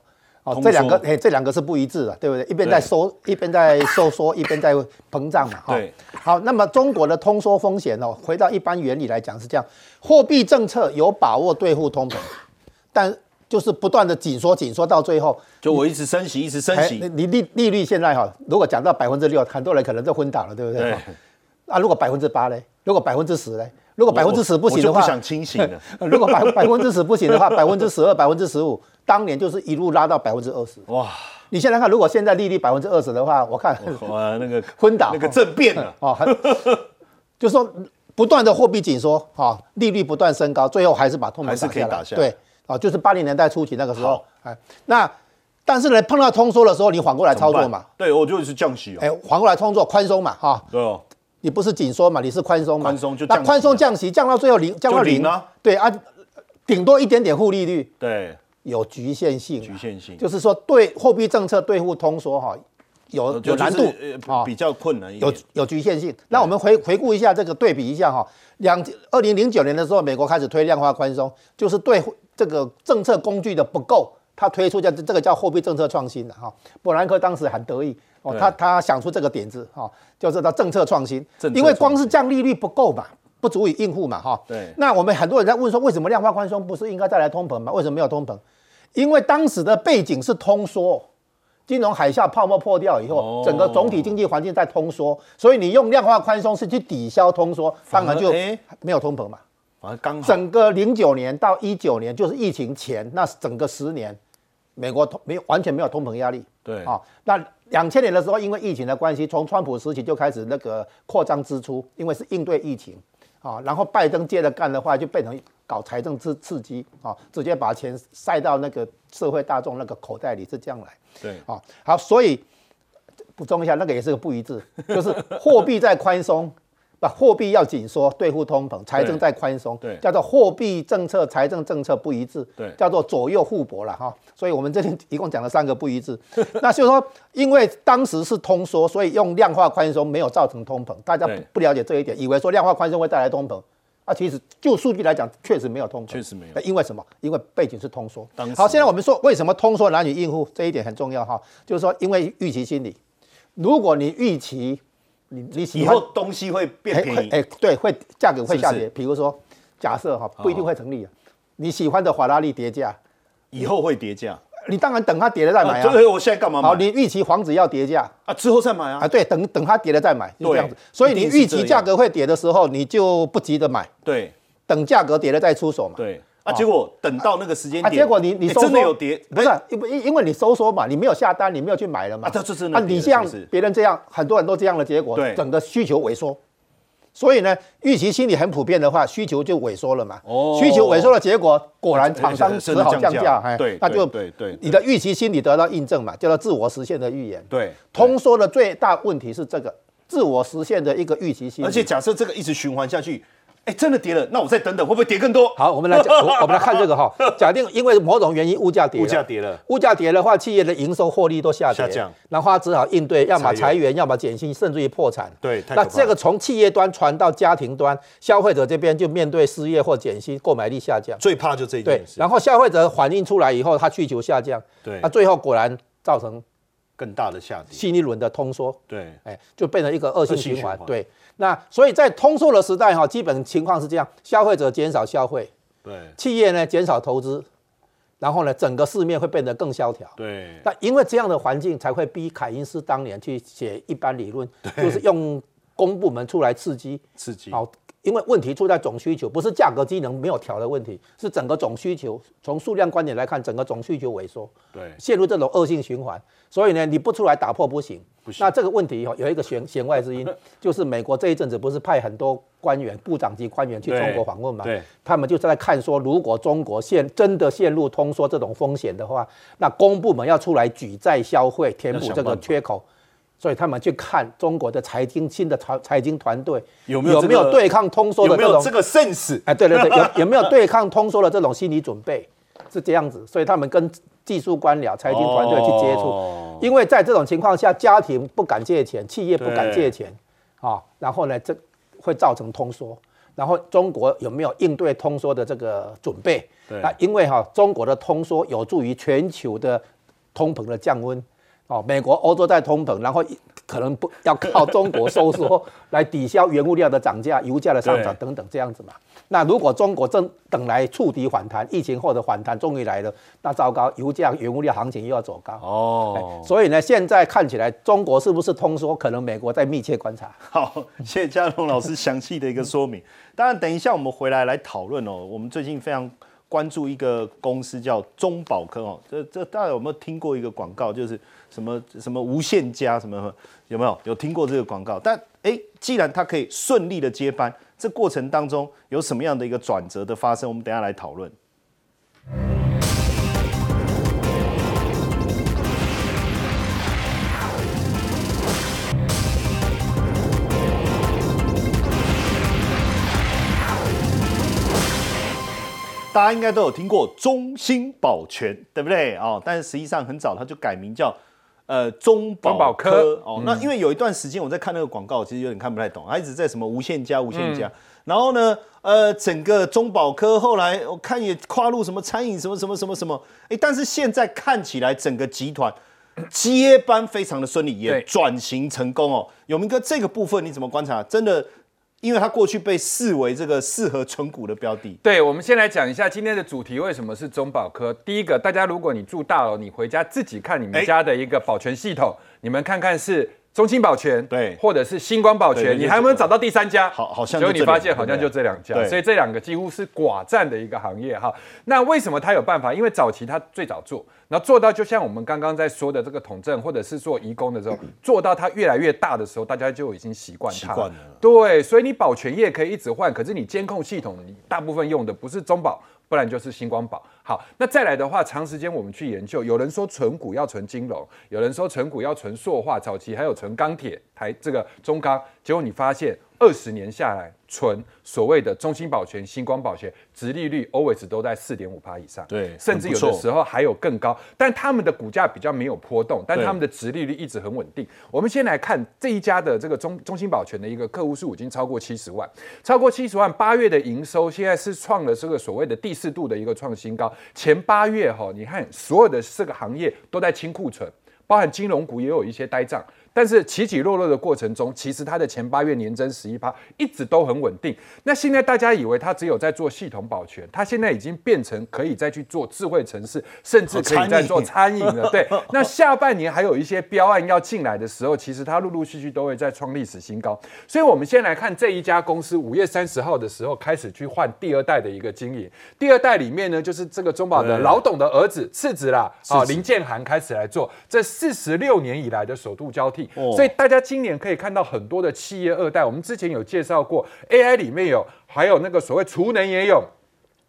哦，这两个哎，这两个是不一致的，对不对？一边在收，一边在收缩，一边在膨胀嘛。对。好，那么中国的通缩风险哦，回到一般原理来讲是这样：货币政策有把握对付通膨，<laughs> 但就是不断的紧缩，紧缩到最后，就我一直升息，一直升息。你利利率现在哈，如果讲到百分之六，很多人可能就昏倒了，对不对？对。啊，如果百分之八嘞？如果百分之十嘞？如果百分之十不行的话，不想清醒了。<laughs> 如果百百分之十不行的话，百分之十二、<laughs> 百分之十五。当年就是一路拉到百分之二十哇！你现在看，如果现在利率百分之二十的话，我看哇那个 <laughs> 昏倒那个政变了哦，就说不断的货币紧缩啊，利率不断升高，最后还是把通膨打下来。对啊，就是八零年代初期那个时候哎，那但是呢，碰到通缩的时候，你反过来操作嘛？对，我就是降息哎，反过来操作宽松嘛哈？对哦，你不是紧缩嘛？你是宽松嘛？宽松就那宽松降息降到最后零降到零啊？对啊，顶多一点点负利率。对。有局限性，局限性就是说对货币政策对付通缩哈，有有难度啊，比较困难，有有局限性。那我们回回顾一下这个对比一下哈，两二零零九年的时候，美国开始推量化宽松，就是对这个政策工具的不够，他推出叫这个叫货币政策创新的哈。伯南克当时很得意哦，他他想出这个点子哈，就是他政策创新，因为光是降利率不够嘛。不足以应付嘛，哈。对。那我们很多人在问说，为什么量化宽松不是应该带来通膨吗？为什么没有通膨？因为当时的背景是通缩，金融海啸泡沫破掉以后，整个总体经济环境在通缩，所以你用量化宽松是去抵消通缩，当然就没有通膨嘛。反正刚整个零九年到一九年就是疫情前那整个十年，美国通没有完全没有通膨压力。对。啊，那两千年的时候，因为疫情的关系，从川普时期就开始那个扩张支出，因为是应对疫情。啊，然后拜登接着干的话，就变成搞财政刺刺激啊，直接把钱塞到那个社会大众那个口袋里，是这样来。对，啊，好，所以补充一下，那个也是个不一致，就是货币在宽松。把货币要紧缩，对付通膨，财政在宽松，对，叫做货币政策、财政政策不一致，对，叫做左右互搏了哈。所以我们这里一共讲了三个不一致。<laughs> 那就是说，因为当时是通缩，所以用量化宽松没有造成通膨。大家不了解这一点，以为说量化宽松会带来通膨，啊，其实就数据来讲，确实没有通膨，确实没有。因为什么？因为背景是通缩。好，现在我们说为什么通缩难以应付，这一点很重要哈。就是说，因为预期心理，如果你预期。你你以后东西会变便宜，哎，对，会价格会下跌。比如说，假设哈，不一定会成立啊。你喜欢的法拉利跌价，以后会跌价。你当然等它跌了再买啊。对，我现在干嘛买？好，你预期房子要跌价啊，之后再买啊。啊，对，等等它跌了再买，就这样子。所以你预期价格会跌的时候，你就不急着买。对，等价格跌了再出手嘛。对。啊！结果等到那个时间点，结果你你真的有跌，不是因因因为你收缩嘛，你没有下单，你没有去买了嘛。啊，这这真的。啊，你这样别人这样，很多人都这样的结果，对，整个需求萎缩。所以呢，预期心理很普遍的话，需求就萎缩了嘛。哦。需求萎缩的结果，果然厂商只好降价，哎，对，那就对对，你的预期心理得到印证嘛，叫做自我实现的预言。对。通缩的最大问题是这个自我实现的一个预期心理，而且假设这个一直循环下去。哎，真的跌了，那我再等等，会不会跌更多？好，我们来讲，<laughs> 我们来看这个哈。假定因为某种原因物价跌，物价跌了，物价跌的话，企业的营收获利都下下降，然后它只好应对，要么裁员，要么减薪，甚至于破产。对，那这个从企业端传到家庭端，消费者这边就面对失业或减薪，购买力下降。最怕就这一件事。然后消费者反映出来以后，他需求下降。对，那最后果然造成更大的下跌，新一轮的通缩。对，哎，就变成一个恶性循环。对。那所以在通缩的时代哈，基本情况是这样：消费者减少消费，对；企业呢减少投资，然后呢整个市面会变得更萧条。对。那因为这样的环境，才会逼凯因斯当年去写一般理论，就是用公部门出来刺激，刺激。好，因为问题出在总需求，不是价格机能没有调的问题，是整个总需求。从数量观点来看，整个总需求萎缩，对，陷入这种恶性循环。所以呢，你不出来打破不行。不行。那这个问题有一个弦弦外之音，就是美国这一阵子不是派很多官员、部长级官员去中国访问嘛？对。他们就在看说，如果中国陷真的陷入通缩这种风险的话，那公部门要出来举债消费，填补这个缺口。所以他们去看中国的财经新的财财经团队有没有有没有对抗通缩的这种这个 sense？哎，对对对，有有没有对抗通缩的这种心理准备？是这样子，所以他们跟技术官僚、财经团队去接触，因为在这种情况下，家庭不敢借钱，企业不敢借钱，啊，然后呢，这会造成通缩。然后中国有没有应对通缩的这个准备？那因为哈，中国的通缩有助于全球的通膨的降温。哦，美国、欧洲在通膨，然后可能不要靠中国收缩 <laughs> 来抵消原物料的涨价、油价的上涨等等这样子嘛。那如果中国正等来触底反弹，疫情后的反弹终于来了，那糟糕，油价、原物料行情又要走高哦。所以呢，现在看起来中国是不是通缩，可能美国在密切观察。<laughs> 好，谢谢嘉龙老师详细的一个说明。当然，等一下我们回来来讨论哦。我们最近非常。关注一个公司叫中保科哦，这这大家有没有听过一个广告？就是什么什么无限加什么有没有有听过这个广告？但哎，既然他可以顺利的接班，这过程当中有什么样的一个转折的发生？我们等下来讨论。大家应该都有听过中兴保全，对不对哦，但是实际上很早它就改名叫呃中保科哦。那因为有一段时间我在看那个广告，其实有点看不太懂，它一直在什么无限加无限加。然后呢，呃，整个中保科后来我看也跨入什么餐饮什么什么什么什么，哎，但是现在看起来整个集团接班非常的顺利，也转型成功哦。永明哥这个部分你怎么观察？真的？因为它过去被视为这个适合存股的标的。对，我们先来讲一下今天的主题为什么是中保科。第一个，大家如果你住大楼，你回家自己看你们家的一个保全系统，你们看看是。中兴保全对，或者是星光保全，你还有没有找到第三家？好，好像结果你发现好像就这两家，所以这两个几乎是寡占的一个行业哈。那为什么他有办法？因为早期他最早做，然后做到就像我们刚刚在说的这个统正，或者是做移工的时候，<clears throat> 做到它越来越大的时候，大家就已经习惯它。了。对，所以你保全业可以一直换，可是你监控系统，你大部分用的不是中保。不然就是星光宝。好，那再来的话，长时间我们去研究，有人说存股要存金融，有人说存股要存塑化，早期还有存钢铁台这个中钢，结果你发现二十年下来。存所谓的中兴保全、星光保全，殖利率 always 都在四点五趴以上，对，甚至有的时候还有更高。但他们的股价比较没有波动，但他们的殖利率一直很稳定。我们先来看这一家的这个中中兴保全的一个客户数已经超过七十万，超过七十万，八月的营收现在是创了这个所谓的第四度的一个创新高。前八月哈，你看所有的四个行业都在清库存，包含金融股也有一些呆账。但是起起落落的过程中，其实它的前八月年增十一趴，一直都很稳定。那现在大家以为它只有在做系统保全，它现在已经变成可以再去做智慧城市，甚至可以再做餐饮了。对，那 <laughs> 下半年还有一些标案要进来的时候，其实它陆陆续续都会再创历史新高。所以，我们先来看这一家公司，五月三十号的时候开始去换第二代的一个经营。第二代里面呢，就是这个中保的老董的儿子次子啦，啊林建涵开始来做，这四十六年以来的首度交替。所以大家今年可以看到很多的企业二代，我们之前有介绍过，AI 里面有，还有那个所谓储能也有。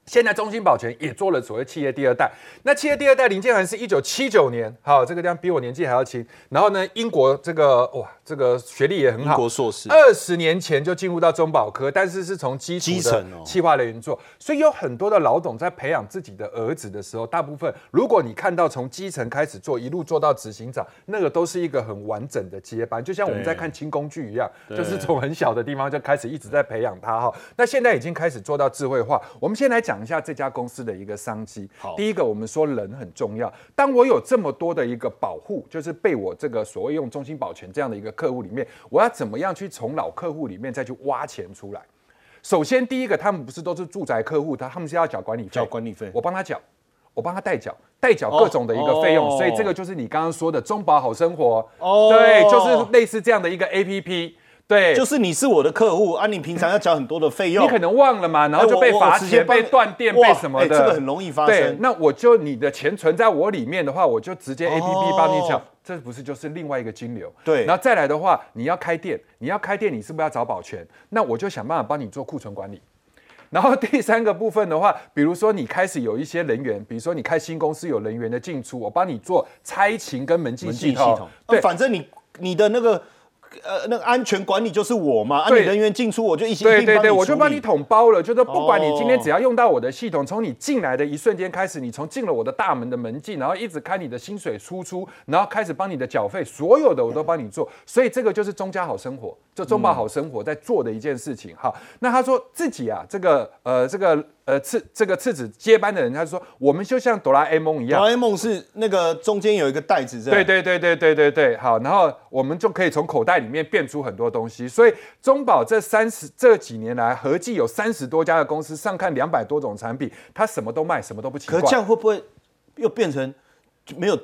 现在中兴保全也做了所谓企业第二代，那企业第二代林建恒是一九七九年，好，这个地方比我年纪还要轻。然后呢，英国这个哇，这个学历也很好，英国硕士，二十年前就进入到中保科，但是是从基础的企划人员做，所以有很多的老董在培养自己的儿子的时候，大部分如果你看到从基层开始做，一路做到执行长，那个都是一个很完整的接班，就像我们在看轻工具一样，就是从很小的地方就开始一直在培养他哈。那现在已经开始做到智慧化，我们先来讲。讲一下这家公司的一个商机。好，第一个，我们说人很重要。当我有这么多的一个保护，就是被我这个所谓用中心保全这样的一个客户里面，我要怎么样去从老客户里面再去挖钱出来？首先，第一个，他们不是都是住宅客户，他他们是要缴管理费，缴管理费，我帮他缴，我帮他代缴，代缴各种的一个费用。所以这个就是你刚刚说的中保好生活。哦，对，就是类似这样的一个 A P P。对，就是你是我的客户啊，你平常要缴很多的费用，你可能忘了嘛，然后就被罚钱、被断电、被什么的，这个很容易发生。对，那我就你的钱存在我里面的话，我就直接 A P P 帮你缴，这不是就是另外一个金流？对，然后再来的话，你要开店，你要开店，你是不是要找保全？那我就想办法帮你做库存管理。然后第三个部分的话，比如说你开始有一些人员，比如说你开新公司有人员的进出，我帮你做差勤跟门禁系统。对，反正你你的那个。呃，那个安全管理就是我嘛，安全人员进出我就一心对对对，我就帮你统包了，就是不管你今天只要用到我的系统，从你进来的一瞬间开始，你从进了我的大门的门禁，然后一直开你的薪水输出，然后开始帮你的缴费，所有的我都帮你做，所以这个就是中家好生活。就中保好生活在做的一件事情。好，那他说自己啊，这个呃，这个呃次这个次子接班的人，他说我们就像哆啦 A 梦一样，哆啦 A 梦是那个中间有一个袋子，对对对对对对对。好，然后我们就可以从口袋里面变出很多东西。所以中保这三十这几年来，合计有三十多家的公司，上看两百多种产品，他什么都卖，什么都不奇怪。可这样会不会又变成？没有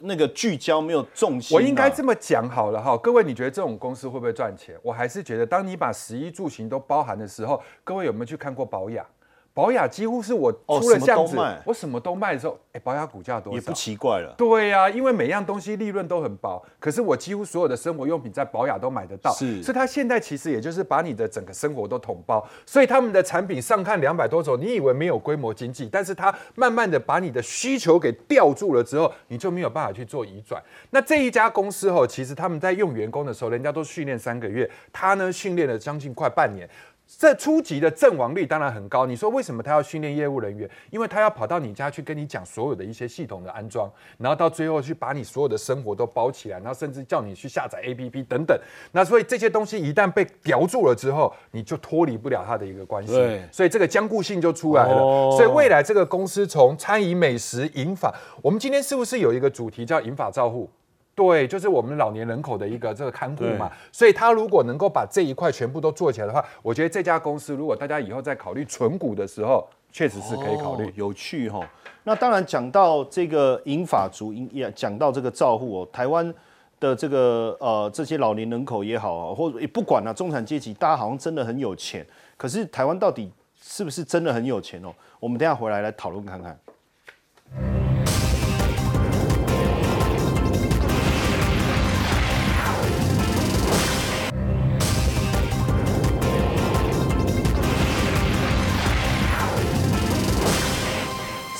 那个聚焦，没有重心。我应该这么讲好了哈，各位，你觉得这种公司会不会赚钱？我还是觉得，当你把十一住行都包含的时候，各位有没有去看过保养？保雅几乎是我出了巷子，我什么都卖的时候，哎，保雅股价多少？也不奇怪了。对呀，因为每样东西利润都很薄，可是我几乎所有的生活用品在保雅都买得到。是，所以它现在其实也就是把你的整个生活都统包，所以他们的产品上看两百多种，你以为没有规模经济，但是它慢慢的把你的需求给吊住了之后，你就没有办法去做移转。那这一家公司哦，其实他们在用员工的时候，人家都训练三个月，他呢训练了将近快半年。这初级的阵亡率当然很高。你说为什么他要训练业务人员？因为他要跑到你家去跟你讲所有的一些系统的安装，然后到最后去把你所有的生活都包起来，然后甚至叫你去下载 APP 等等。那所以这些东西一旦被叼住了之后，你就脱离不了他的一个关系。所以这个僵固性就出来了。所以未来这个公司从餐饮、美食、饮法，我们今天是不是有一个主题叫饮法照护？对，就是我们老年人口的一个这个看护嘛，所以他如果能够把这一块全部都做起来的话，我觉得这家公司如果大家以后在考虑存股的时候，确实是可以考虑。有趣哈，那当然讲到这个银法族，也讲到这个照护哦，台湾的这个呃这些老年人口也好，或者也不管了，中产阶级大家好像真的很有钱，可是台湾到底是不是真的很有钱哦？我们等下回来来讨论看看。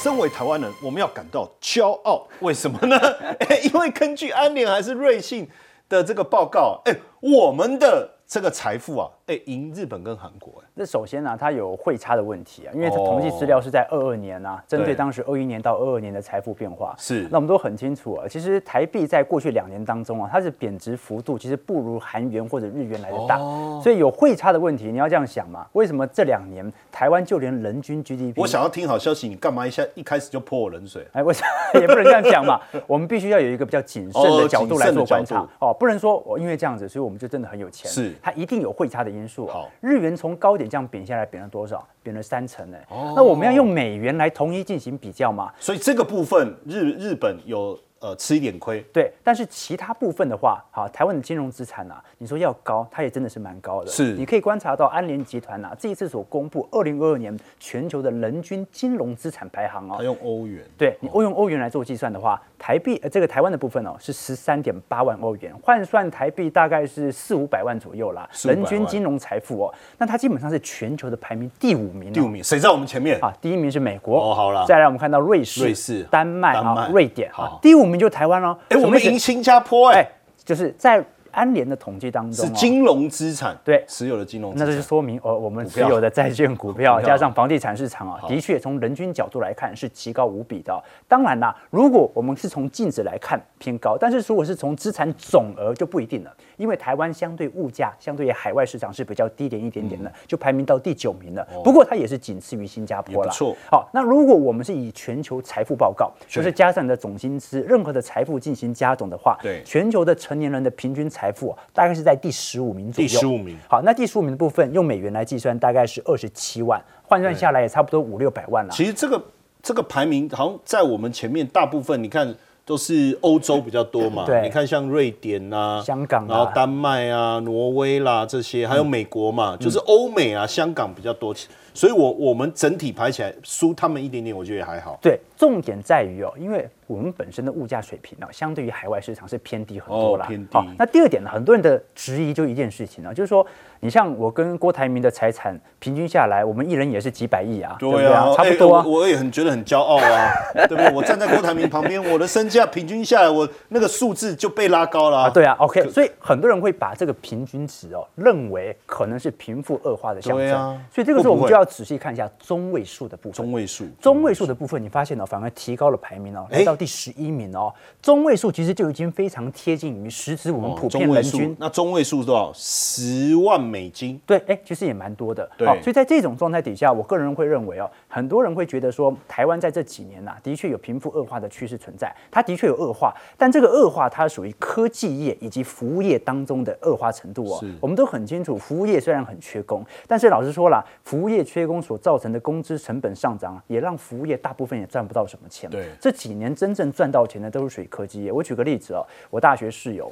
身为台湾人，我们要感到骄傲。为什么呢？<laughs> 因为根据安联还是瑞信的这个报告，哎，我们的。这个财富啊，哎，赢日本跟韩国哎。那首先呢，它有汇差的问题啊，因为它统计资料是在二二年啊，针对当时二一年到二二年的财富变化。是。那我们都很清楚啊，其实台币在过去两年当中啊，它是贬值幅度其实不如韩元或者日元来的大，所以有汇差的问题。你要这样想嘛？为什么这两年台湾就连人均 GDP？我想要听好消息，你干嘛一下一开始就泼我冷水？哎，为什么也不能这样讲嘛？我们必须要有一个比较谨慎的角度来做观察哦，不能说我因为这样子，所以我们就真的很有钱。是。它一定有汇。差的因素好，日元从高点这样贬下来，贬了多少？贬了三成呢。那我们要用美元来统一进行比较嘛？所以这个部分日日本有。呃，吃一点亏，对，但是其他部分的话，好，台湾的金融资产啊，你说要高，它也真的是蛮高的。是，你可以观察到安联集团呐，这一次所公布二零二二年全球的人均金融资产排行啊，它用欧元，对你欧用欧元来做计算的话，台币呃这个台湾的部分哦是十三点八万欧元，换算台币大概是四五百万左右啦。人均金融财富哦，那它基本上是全球的排名第五名。第五名，谁在我们前面啊？第一名是美国。哦，好了。再来我们看到瑞士、瑞士、丹麦啊、瑞典啊，第五名就台湾喽。哎，我们赢新加坡哎，就是在。安联的统计当中是金融资产对持有的金融资产，那这就说明哦，我们持有的债券、股票加上房地产市场啊，的确从人均角度来看是极高无比的。当然啦，如果我们是从净值来看偏高，但是如果是从资产总额就不一定了，因为台湾相对物价相对于海外市场是比较低廉一点点的，就排名到第九名了。不过它也是仅次于新加坡了。错。好，那如果我们是以全球财富报告，就是加上你的总薪资，任何的财富进行加总的话，对，全球的成年人的平均财富大概是。在第十五名左右。第十五名。好，那第十五名的部分用美元来计算，大概是二十七万，换算下来也差不多五六百万了。其实这个这个排名好像在我们前面，大部分你看都是欧洲比较多嘛。对。你看像瑞典啊、香港，然后丹麦啊、挪威啦这些，还有美国嘛，就是欧美啊、香港比较多。所以我我们整体排起来输他们一点点，我觉得也还好。对，重点在于哦，因为。我们本身的物价水平呢，相对于海外市场是偏低很多啦。偏低。那第二点呢，很多人的质疑就一件事情呢，就是说，你像我跟郭台铭的财产平均下来，我们一人也是几百亿啊，对不对啊？差不多啊。我也很觉得很骄傲啊，<laughs> 对不对？我站在郭台铭旁边，我的身价平均下来，我那个数字就被拉高了啊。对啊，OK，所以很多人会把这个平均值哦，认为可能是贫富恶化的象征。啊，所以这个时候我们就要仔细看一下中位数的部分。中位数，中位数的部分，你发现呢，反而提高了排名哦，来到第十一名哦。中位数其实就已经非常贴近于实质我们普遍人均。那中位数多少？十万美金。对，哎，其实也蛮多的。对，所以在这种状态底下，我个人会认为哦，很多人会觉得说，台湾在这几年呐，的确有贫富恶化的趋势存在。它的确有恶化，但这个恶化它属于科技业以及服务业当中的恶化程度哦。我们都很清楚，服务业虽然很缺工，但是老实说了，服务业缺工所造成的工资成本上涨，也让服务业大部分也赚不到什么钱。对，这几年真正赚到钱的都是属于科技业。我举个例子哦，我大学室友。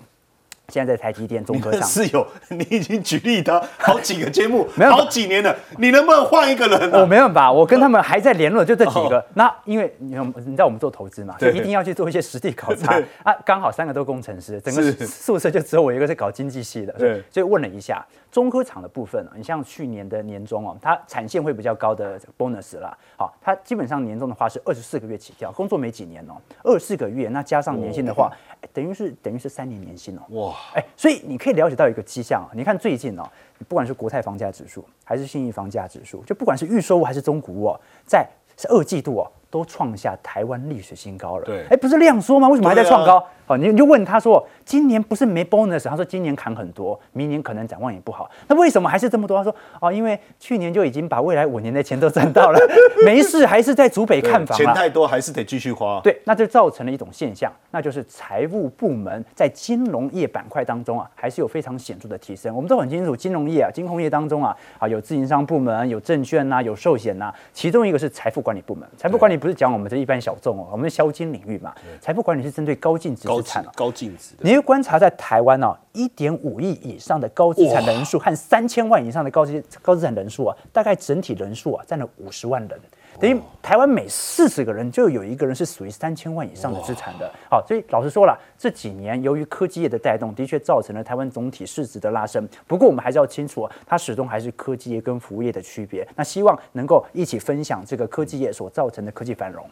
现在在台积电中科厂，<laughs> 室友，<laughs> 你已经举例他好几个节目，<laughs> 没有好几年了，你能不能换一个人？我没办法，我跟他们还在联络，就这几个。那因为你你知道我们做投资嘛，所以一定要去做一些实地考察。啊。刚好三个都工程师，整个宿舍就只有我一个是搞经济系的，对，所以问了一下中科厂的部分你像去年的年终哦，它产线会比较高的 bonus 啦，好，它基本上年终的话是二十四个月起跳，工作没几年哦，二十四个月，那加上年薪的话，等于是等于是三年年薪哦，哇，哎，所以你可以了解到一个迹象啊，你看最近哦，不管是国泰房价指数，还是信义房价指数，就不管是预售屋还是中古屋，在二季度哦。都创下台湾历史新高了。对，哎，不是量缩吗？为什么还在创高？好，你你就问他说，今年不是没 bonus？他说今年砍很多，明年可能展望也不好。那为什么还是这么多？他说哦，因为去年就已经把未来五年的钱都赚到了，<laughs> 没事，还是在主北看房。钱太多，还是得继续花。对，那就造成了一种现象，那就是财务部门在金融业板块当中啊，还是有非常显著的提升。我们都很清楚，金融业啊，金控业当中啊，啊有自营商部门，有证券呐，有寿险呐，其中一个是财富管理部门。财富管理不是讲我们这一般。小众哦，我们销金领域嘛，财富管理是针对高净值资产高净值。观察在台湾哦，一点五亿以上的高资产人数和三千万以上的高资高资产人数啊，大概整体人数啊占了五十万人，等于台湾每四十个人就有一个人是属于三千万以上的资产的。好，所以老实说了，这几年由于科技业的带动，的确造成了台湾总体市值的拉升。不过我们还是要清楚，它始终还是科技业跟服务业的区别。那希望能够一起分享这个科技业所造成的科技繁荣。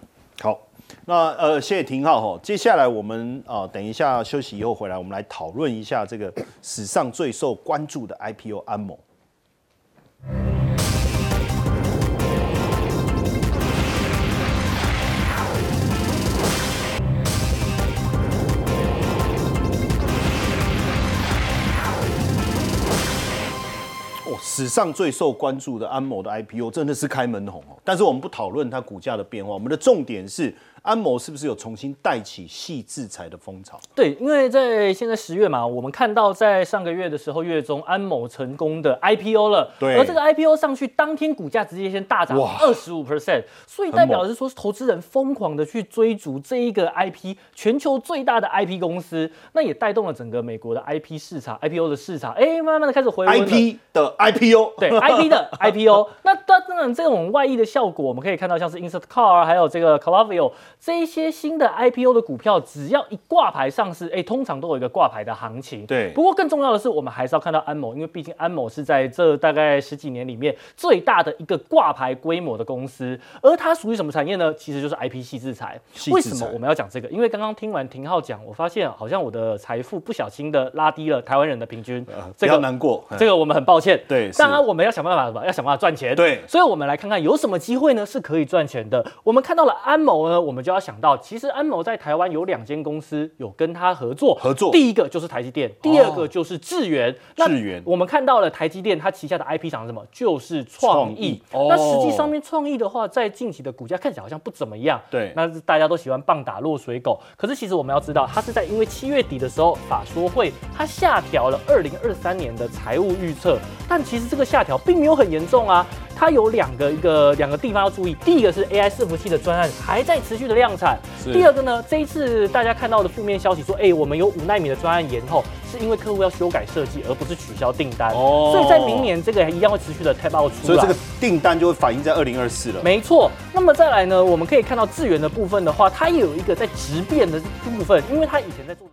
好，那呃，谢谢廷浩哈。接下来我们啊，等一下休息以后回来，我们来讨论一下这个史上最受关注的 IPO 安某。史上最受关注的安某的 IPO 真的是开门红哦，但是我们不讨论它股价的变化，我们的重点是。安谋是不是有重新带起细制裁的风潮？对，因为在现在十月嘛，我们看到在上个月的时候，月中安某成功的 IPO 了。对，而这个 IPO 上去当天，股价直接先大涨二十五 percent，所以代表是说，是投资人疯狂的去追逐这一个 IP，全球最大的 IP 公司，那也带动了整个美国的 IP 市场，IPO 的市场，哎，慢慢的开始回温。IP 的 IPO，对，IP 的 <laughs> IPO，那当然这种外溢的效果，我们可以看到像是 Insert Car，还有这个 c l a v i o 这一些新的 IPO 的股票，只要一挂牌上市，哎，通常都有一个挂牌的行情。对。不过更重要的是，我们还是要看到安某，因为毕竟安某是在这大概十几年里面最大的一个挂牌规模的公司，而它属于什么产业呢？其实就是 IP 系制裁。为什么我们要讲这个？因为刚刚听完廷浩讲，我发现好像我的财富不小心的拉低了台湾人的平均。这个难过，这个我们很抱歉。对。当然我们要想办法什么？要想办法赚钱。对。所以我们来看看有什么机会呢？是可以赚钱的。我们看到了安某呢，我们就要想到。其实安某在台湾有两间公司有跟他合作，合作。第一个就是台积电，第二个就是智源。智源，我们看到了台积电它旗下的 IP 厂什么？就是创意。那实际上面创意的话，在近期的股价看起来好像不怎么样。对，那大家都喜欢棒打落水狗。可是其实我们要知道，它是在因为七月底的时候法说会，它下调了二零二三年的财务预测。但其实这个下调并没有很严重啊。它有两个一个两个地方要注意，第一个是 AI 伺服器的专案还在持续的量产，第二个呢，这一次大家看到的负面消息说，哎，我们有五纳米的专案延后，是因为客户要修改设计，而不是取消订单。哦，所以在明年这个一样会持续的 tap out 出来，所以这个订单就会反映在二零二四了。没错，那么再来呢，我们可以看到智源的部分的话，它也有一个在质变的部分，因为它以前在做的。